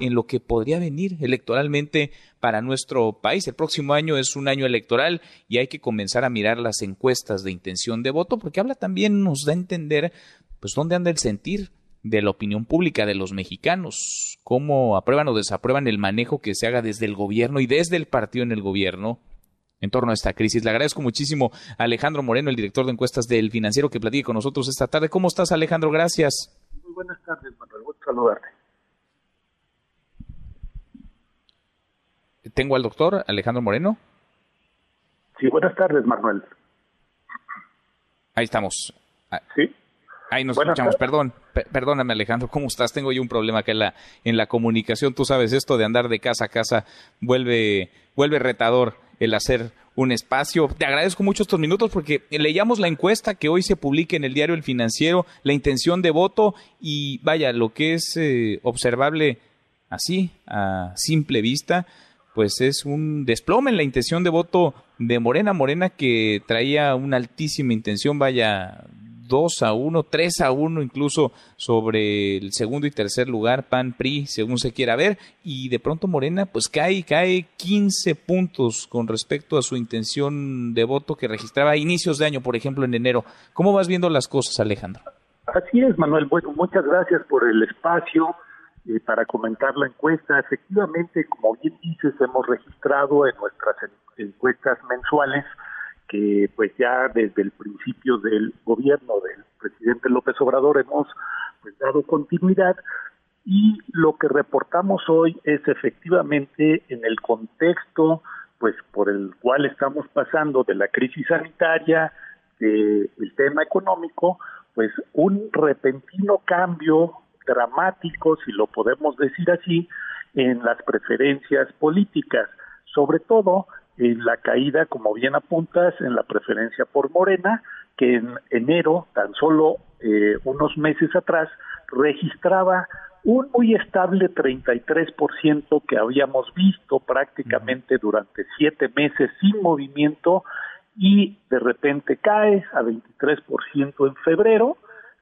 en lo que podría venir electoralmente para nuestro país. El próximo año es un año electoral y hay que comenzar a mirar las encuestas de intención de voto porque habla también, nos da a entender, pues dónde anda el sentir de la opinión pública de los mexicanos, cómo aprueban o desaprueban el manejo que se haga desde el gobierno y desde el partido en el gobierno en torno a esta crisis. Le agradezco muchísimo a Alejandro Moreno, el director de encuestas del Financiero, que platique con nosotros esta tarde. ¿Cómo estás, Alejandro? Gracias. Muy buenas tardes, Manuel. Gusto saludarte. Tengo al doctor Alejandro Moreno. Sí, buenas tardes, Manuel. Ahí estamos. Ah, sí. Ahí nos escuchamos, perdón, perdóname Alejandro, ¿cómo estás? Tengo yo un problema acá en la, en la comunicación, tú sabes, esto de andar de casa a casa vuelve, vuelve retador el hacer un espacio. Te agradezco mucho estos minutos porque leíamos la encuesta que hoy se publica en el diario El Financiero, la intención de voto y vaya, lo que es eh, observable así, a simple vista, pues es un desplome en la intención de voto de Morena, Morena que traía una altísima intención, vaya, 2 a 1, 3 a 1 incluso sobre el segundo y tercer lugar, PAN, PRI, según se quiera ver, y de pronto Morena pues cae, cae 15 puntos con respecto a su intención de voto que registraba a inicios de año, por ejemplo, en enero. ¿Cómo vas viendo las cosas, Alejandro? Así es, Manuel. Bueno, muchas gracias por el espacio eh, para comentar la encuesta. Efectivamente, como bien dices, hemos registrado en nuestras encuestas mensuales que pues ya desde el principio del gobierno del presidente López Obrador hemos pues dado continuidad y lo que reportamos hoy es efectivamente en el contexto pues por el cual estamos pasando de la crisis sanitaria del tema económico pues un repentino cambio dramático si lo podemos decir así en las preferencias políticas sobre todo en la caída, como bien apuntas, en la preferencia por Morena, que en enero, tan solo eh, unos meses atrás, registraba un muy estable 33% que habíamos visto prácticamente durante siete meses sin movimiento y de repente cae a 23% en febrero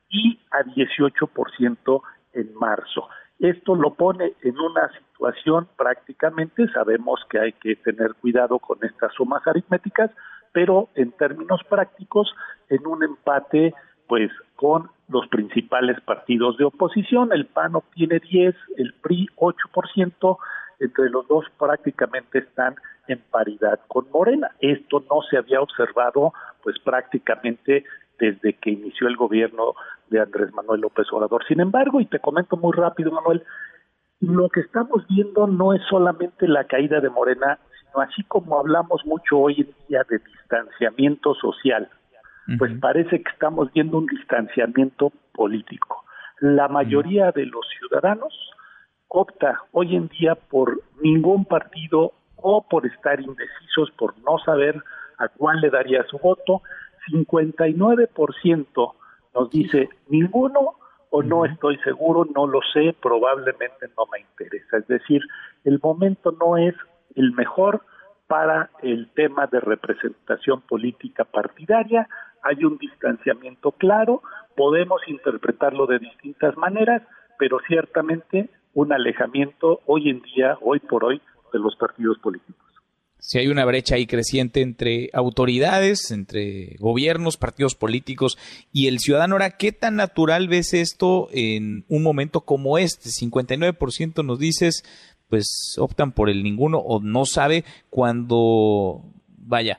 y a 18% en marzo. Esto lo pone en una situación prácticamente, sabemos que hay que tener cuidado con estas sumas aritméticas, pero en términos prácticos, en un empate pues con los principales partidos de oposición, el PAN obtiene 10, el PRI 8%, entre los dos prácticamente están en paridad con Morena. Esto no se había observado pues prácticamente desde que inició el gobierno de Andrés Manuel López Obrador. Sin embargo, y te comento muy rápido, Manuel, lo que estamos viendo no es solamente la caída de Morena, sino así como hablamos mucho hoy en día de distanciamiento social, pues parece que estamos viendo un distanciamiento político. La mayoría de los ciudadanos opta hoy en día por ningún partido o por estar indecisos, por no saber a cuál le daría su voto, 59% nos dice ninguno o no estoy seguro, no lo sé, probablemente no me interesa. Es decir, el momento no es el mejor para el tema de representación política partidaria, hay un distanciamiento claro, podemos interpretarlo de distintas maneras, pero ciertamente un alejamiento hoy en día, hoy por hoy, de los partidos políticos si hay una brecha ahí creciente entre autoridades, entre gobiernos, partidos políticos y el ciudadano. Ahora, ¿qué tan natural ves esto en un momento como este? 59% nos dices, pues optan por el ninguno o no sabe cuando, vaya,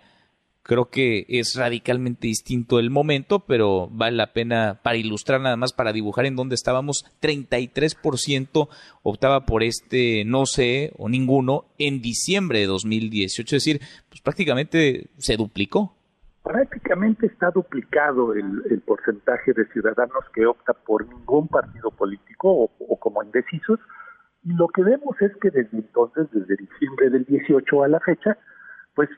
creo que es radicalmente distinto el momento, pero vale la pena para ilustrar nada más, para dibujar en dónde estábamos, 33% optaba por este no sé o ninguno en diciembre de 2018, es decir, pues prácticamente se duplicó. Prácticamente está duplicado el, porcentaje de ciudadanos que opta por ningún partido político o, o como indecisos, y lo que vemos es que desde entonces, desde diciembre del 18 a la fecha, pues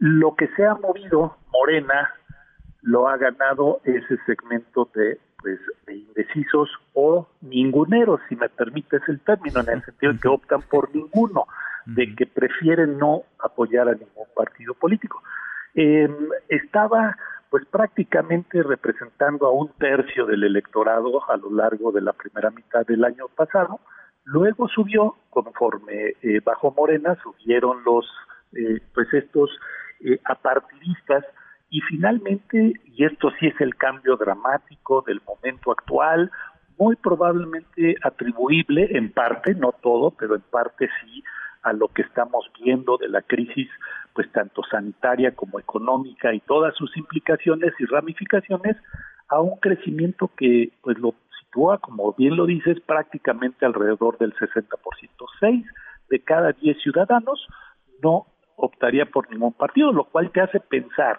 lo que se ha movido Morena lo ha ganado ese segmento de pues de indecisos o ninguneros, si me permites el término, en el sentido de que optan por ninguno, de que prefieren no apoyar a ningún partido político. Em, estaba pues prácticamente representando a un tercio del electorado a lo largo de la primera mitad del año pasado, Luego subió, conforme eh, bajó Morena, subieron los, eh, pues estos eh, apartidistas y finalmente, y esto sí es el cambio dramático del momento actual, muy probablemente atribuible en parte, no todo, pero en parte sí, a lo que estamos viendo de la crisis, pues tanto sanitaria como económica y todas sus implicaciones y ramificaciones, a un crecimiento que pues lo sitúa, como bien lo dices, prácticamente alrededor del 60%. Seis de cada diez ciudadanos no optaría por ningún partido, lo cual te hace pensar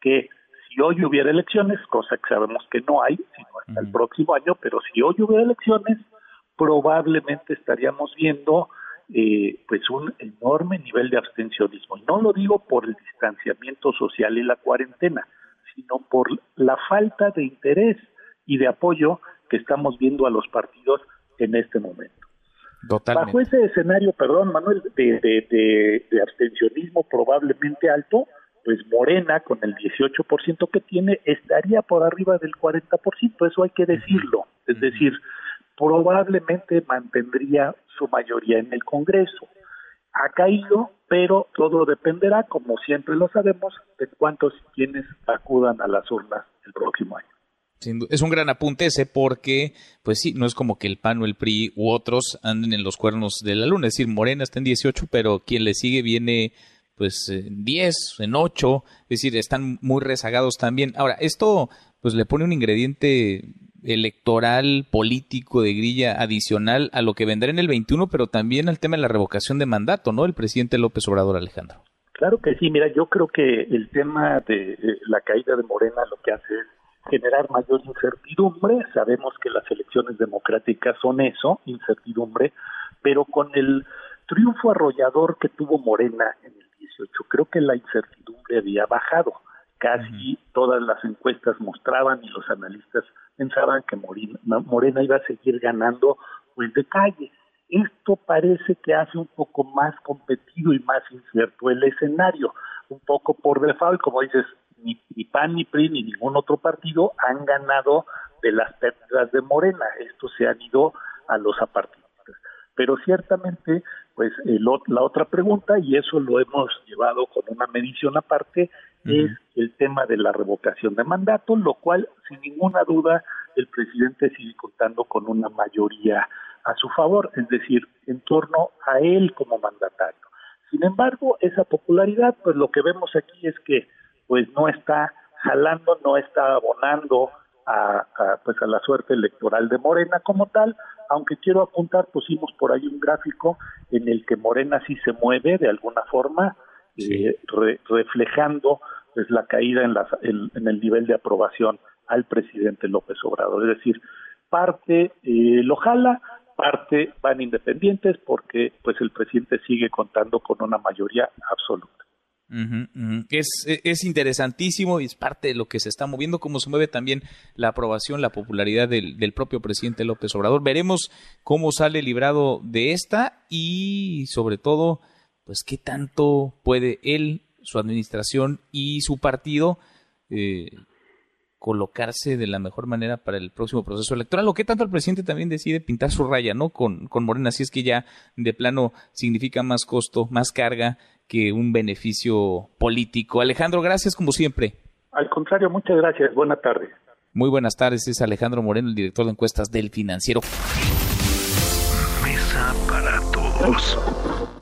que si hoy hubiera elecciones, cosa que sabemos que no hay, sino hasta el próximo año, pero si hoy hubiera elecciones, probablemente estaríamos viendo eh, pues un enorme nivel de abstencionismo. Y no lo digo por el distanciamiento social y la cuarentena, sino por la falta de interés y de apoyo que estamos viendo a los partidos en este momento. Bajo ese escenario, perdón, Manuel, de, de, de abstencionismo probablemente alto, pues Morena, con el 18% que tiene, estaría por arriba del 40%, eso hay que decirlo. Es decir, probablemente mantendría su mayoría en el Congreso. Ha caído, pero todo dependerá, como siempre lo sabemos, de cuántos y quienes acudan a las urnas el próximo año. Es un gran apunte ese porque, pues sí, no es como que el PAN o el PRI u otros anden en los cuernos de la luna. Es decir, Morena está en 18, pero quien le sigue viene pues en 10, en 8, es decir, están muy rezagados también. Ahora, esto pues le pone un ingrediente electoral, político, de grilla adicional a lo que vendrá en el 21, pero también al tema de la revocación de mandato, ¿no? El presidente López Obrador Alejandro. Claro que sí, mira, yo creo que el tema de la caída de Morena lo que hace es generar mayor incertidumbre. Sabemos que las elecciones democráticas son eso, incertidumbre, pero con el triunfo arrollador que tuvo Morena en el creo que la incertidumbre había bajado. Casi todas las encuestas mostraban y los analistas pensaban que Morena, iba a seguir ganando pues de calle. Esto parece que hace un poco más competido y más incierto el escenario, un poco por default, como dices, ni, ni PAN, ni PRI, ni ningún otro partido han ganado de las pérdidas de Morena. Estos se han ido a los apartados pero ciertamente, pues la otra pregunta, y eso lo hemos llevado con una medición aparte, es el tema de la revocación de mandato, lo cual, sin ninguna duda, el presidente sigue contando con una mayoría a su favor, es decir, en torno a él como mandatario. Sin embargo, esa popularidad, pues lo que vemos aquí es que pues no está jalando, no está abonando a, pues a la suerte electoral de Morena como tal, aunque quiero apuntar, pusimos por ahí un gráfico en el que Morena sí se mueve de alguna forma, eh, reflejando pues la caída en, la, en, el nivel de aprobación al presidente López Obrador. Es decir, parte eh, lo jala, parte van independientes porque pues el presidente sigue contando con una mayoría absoluta. Es, e, es, interesantísimo y es parte de lo que se está moviendo, cómo se mueve también la aprobación, la popularidad del, del, propio presidente López Obrador. Veremos cómo sale librado de esta y sobre todo, pues qué tanto puede él, su administración y su partido eh, colocarse de la mejor manera para el próximo proceso electoral, o qué tanto el presidente también decide pintar su raya, ¿no? Con, con Morena, si es que ya de plano significa más costo, más carga que un beneficio político. Alejandro, gracias como siempre. Al contrario, muchas gracias. Buenas tardes. Muy buenas tardes, es Alejandro Moreno, el director de encuestas del financiero. Mesa para todos.